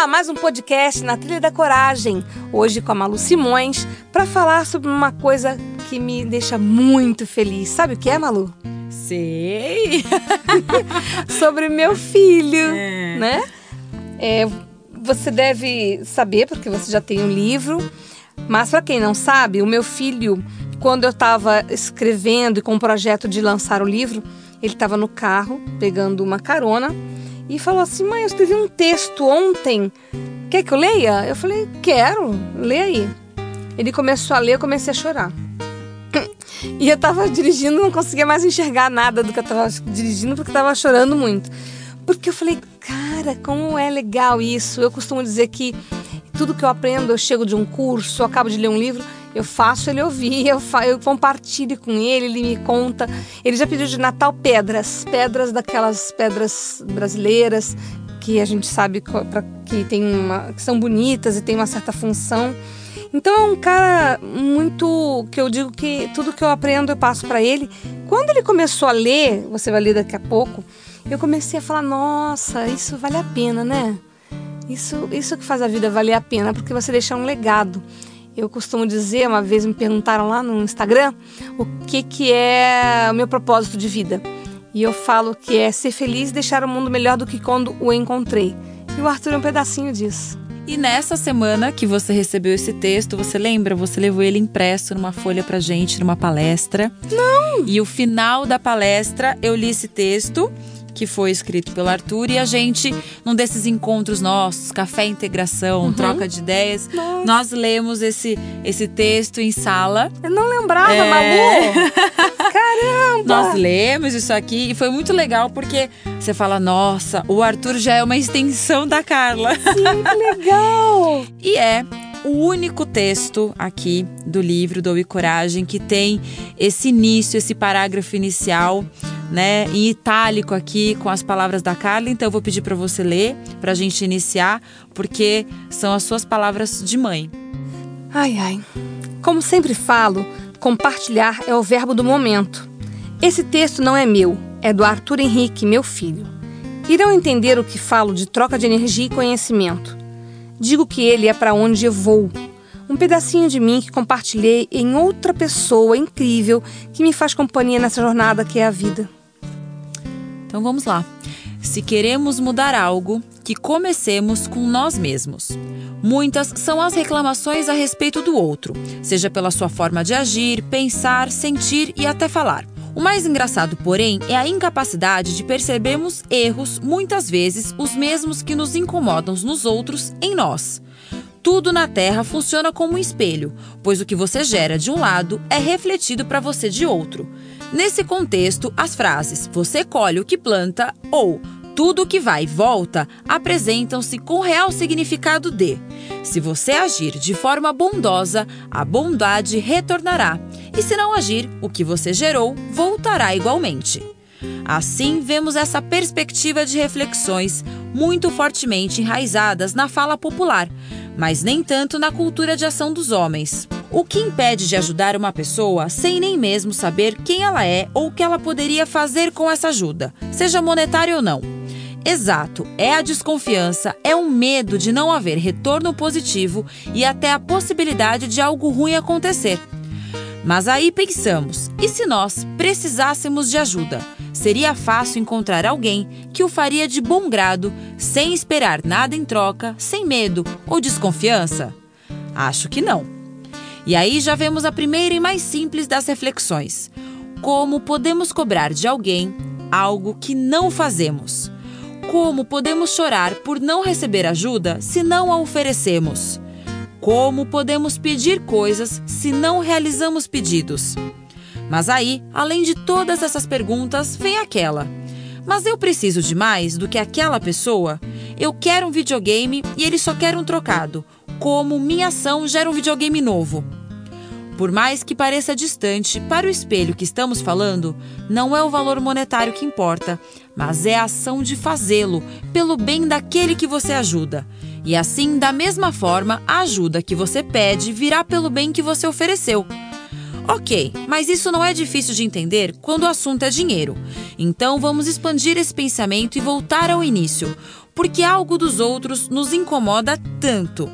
Olá, mais um podcast na Trilha da Coragem. Hoje com a Malu Simões para falar sobre uma coisa que me deixa muito feliz. Sabe o que é, Malu? Sei. sobre meu filho, é. né? É, você deve saber porque você já tem um livro, mas para quem não sabe, o meu filho, quando eu estava escrevendo e com o projeto de lançar o livro, ele estava no carro pegando uma carona e falou assim: Mãe, eu escrevi um texto ontem. Quer que eu leia? Eu falei: Quero, lê aí. Ele começou a ler, eu comecei a chorar. E eu tava dirigindo, não conseguia mais enxergar nada do que eu tava dirigindo porque eu tava chorando muito. Porque eu falei, cara, como é legal isso. Eu costumo dizer que tudo que eu aprendo, eu chego de um curso, eu acabo de ler um livro, eu faço ele ouvir, eu, fa eu compartilho com ele, ele me conta. Ele já pediu de Natal pedras, pedras daquelas pedras brasileiras que a gente sabe que tem uma, que são bonitas e tem uma certa função. Então é um cara muito que eu digo que tudo que eu aprendo eu passo para ele. Quando ele começou a ler, você vai ler daqui a pouco, eu comecei a falar: "Nossa, isso vale a pena, né? Isso isso que faz a vida valer a pena, porque você deixa um legado". Eu costumo dizer, uma vez me perguntaram lá no Instagram, o que que é o meu propósito de vida. E eu falo que é ser feliz e deixar o mundo melhor do que quando o encontrei. E o Arthur é um pedacinho disso. E nessa semana que você recebeu esse texto, você lembra? Você levou ele impresso numa folha pra gente, numa palestra. Não! E o final da palestra, eu li esse texto que foi escrito pelo Arthur e a gente, num desses encontros nossos, café integração, uhum. troca de ideias, Nossa. nós lemos esse, esse texto em sala. Eu não lembrava, é... Malu! Caramba! Nós lemos isso aqui e foi muito legal porque você fala, nossa, o Arthur já é uma extensão da Carla. Sim, que legal! e é o único texto aqui do livro do e Coragem que tem esse início, esse parágrafo inicial né, em itálico aqui com as palavras da Carla, então eu vou pedir para você ler, para a gente iniciar, porque são as suas palavras de mãe. Ai, ai. Como sempre falo, compartilhar é o verbo do momento. Esse texto não é meu, é do Arthur Henrique, meu filho. Irão entender o que falo de troca de energia e conhecimento. Digo que ele é para onde eu vou. Um pedacinho de mim que compartilhei em outra pessoa incrível que me faz companhia nessa jornada que é a vida. Então vamos lá. Se queremos mudar algo, que comecemos com nós mesmos. Muitas são as reclamações a respeito do outro, seja pela sua forma de agir, pensar, sentir e até falar. O mais engraçado, porém, é a incapacidade de percebermos erros, muitas vezes os mesmos que nos incomodam nos outros, em nós. Tudo na Terra funciona como um espelho, pois o que você gera de um lado é refletido para você de outro. Nesse contexto, as frases você colhe o que planta ou tudo o que vai e volta apresentam-se com real significado de: se você agir de forma bondosa, a bondade retornará, e se não agir, o que você gerou voltará igualmente. Assim, vemos essa perspectiva de reflexões muito fortemente enraizadas na fala popular, mas nem tanto na cultura de ação dos homens. O que impede de ajudar uma pessoa sem nem mesmo saber quem ela é ou o que ela poderia fazer com essa ajuda, seja monetária ou não? Exato, é a desconfiança, é um medo de não haver retorno positivo e até a possibilidade de algo ruim acontecer. Mas aí pensamos: e se nós precisássemos de ajuda? Seria fácil encontrar alguém que o faria de bom grado, sem esperar nada em troca, sem medo ou desconfiança? Acho que não. E aí já vemos a primeira e mais simples das reflexões: como podemos cobrar de alguém algo que não fazemos? Como podemos chorar por não receber ajuda se não a oferecemos? Como podemos pedir coisas se não realizamos pedidos? Mas aí, além de todas essas perguntas, vem aquela: Mas eu preciso de mais do que aquela pessoa? Eu quero um videogame e ele só quer um trocado. Como minha ação gera um videogame novo? Por mais que pareça distante, para o espelho que estamos falando, não é o valor monetário que importa, mas é a ação de fazê-lo pelo bem daquele que você ajuda. E assim, da mesma forma, a ajuda que você pede virá pelo bem que você ofereceu. Ok, mas isso não é difícil de entender quando o assunto é dinheiro. Então vamos expandir esse pensamento e voltar ao início. Porque algo dos outros nos incomoda tanto.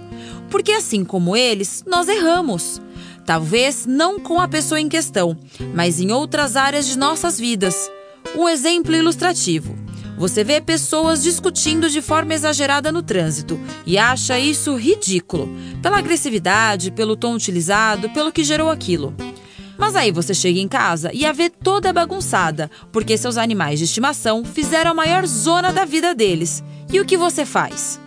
Porque assim como eles, nós erramos. Talvez não com a pessoa em questão, mas em outras áreas de nossas vidas. Um exemplo ilustrativo. Você vê pessoas discutindo de forma exagerada no trânsito e acha isso ridículo, pela agressividade, pelo tom utilizado, pelo que gerou aquilo. Mas aí você chega em casa e a vê toda bagunçada, porque seus animais de estimação fizeram a maior zona da vida deles. E o que você faz?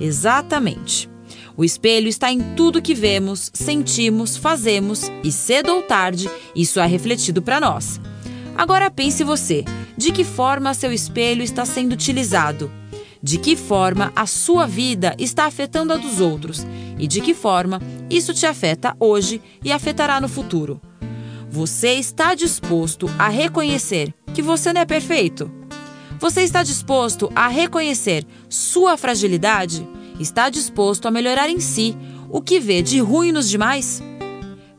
Exatamente. O espelho está em tudo que vemos, sentimos, fazemos e cedo ou tarde isso é refletido para nós. Agora pense você, de que forma seu espelho está sendo utilizado? De que forma a sua vida está afetando a dos outros? E de que forma isso te afeta hoje e afetará no futuro? Você está disposto a reconhecer que você não é perfeito? Você está disposto a reconhecer sua fragilidade? está disposto a melhorar em si o que vê de ruim nos demais?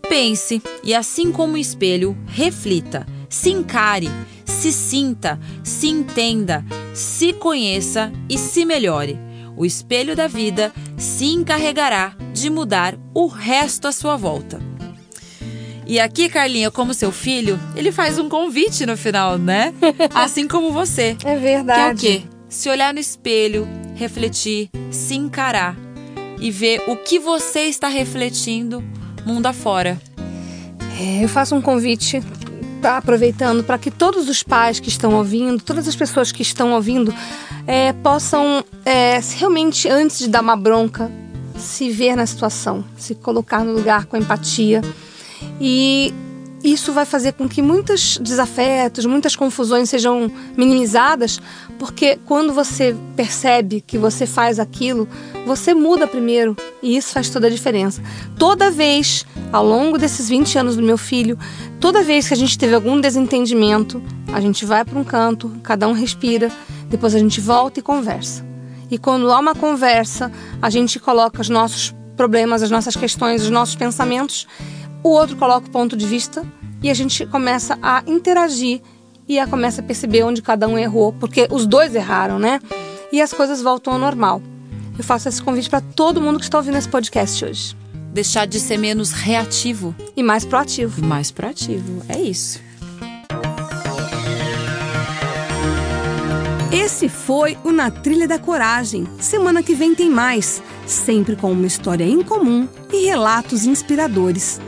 Pense e, assim como o espelho, reflita, se encare, se sinta, se entenda, se conheça e se melhore. O espelho da vida se encarregará de mudar o resto à sua volta. E aqui, Carlinha, como seu filho, ele faz um convite no final, né? Assim como você. É verdade. Que é o quê? Se olhar no espelho, refletir, se encarar e ver o que você está refletindo mundo afora. É, eu faço um convite, aproveitando, para que todos os pais que estão ouvindo, todas as pessoas que estão ouvindo, é, possam é, realmente, antes de dar uma bronca, se ver na situação, se colocar no lugar com empatia. E isso vai fazer com que muitos desafetos, muitas confusões sejam minimizadas, porque quando você percebe que você faz aquilo, você muda primeiro e isso faz toda a diferença. Toda vez, ao longo desses 20 anos do meu filho, toda vez que a gente teve algum desentendimento, a gente vai para um canto, cada um respira, depois a gente volta e conversa. E quando há uma conversa, a gente coloca os nossos problemas, as nossas questões, os nossos pensamentos o outro coloca o ponto de vista e a gente começa a interagir e a começa a perceber onde cada um errou, porque os dois erraram, né? E as coisas voltam ao normal. Eu faço esse convite para todo mundo que está ouvindo esse podcast hoje. Deixar de ser menos reativo e mais proativo. E mais proativo, é isso. Esse foi o Na Trilha da Coragem. Semana que vem tem mais, sempre com uma história incomum e relatos inspiradores.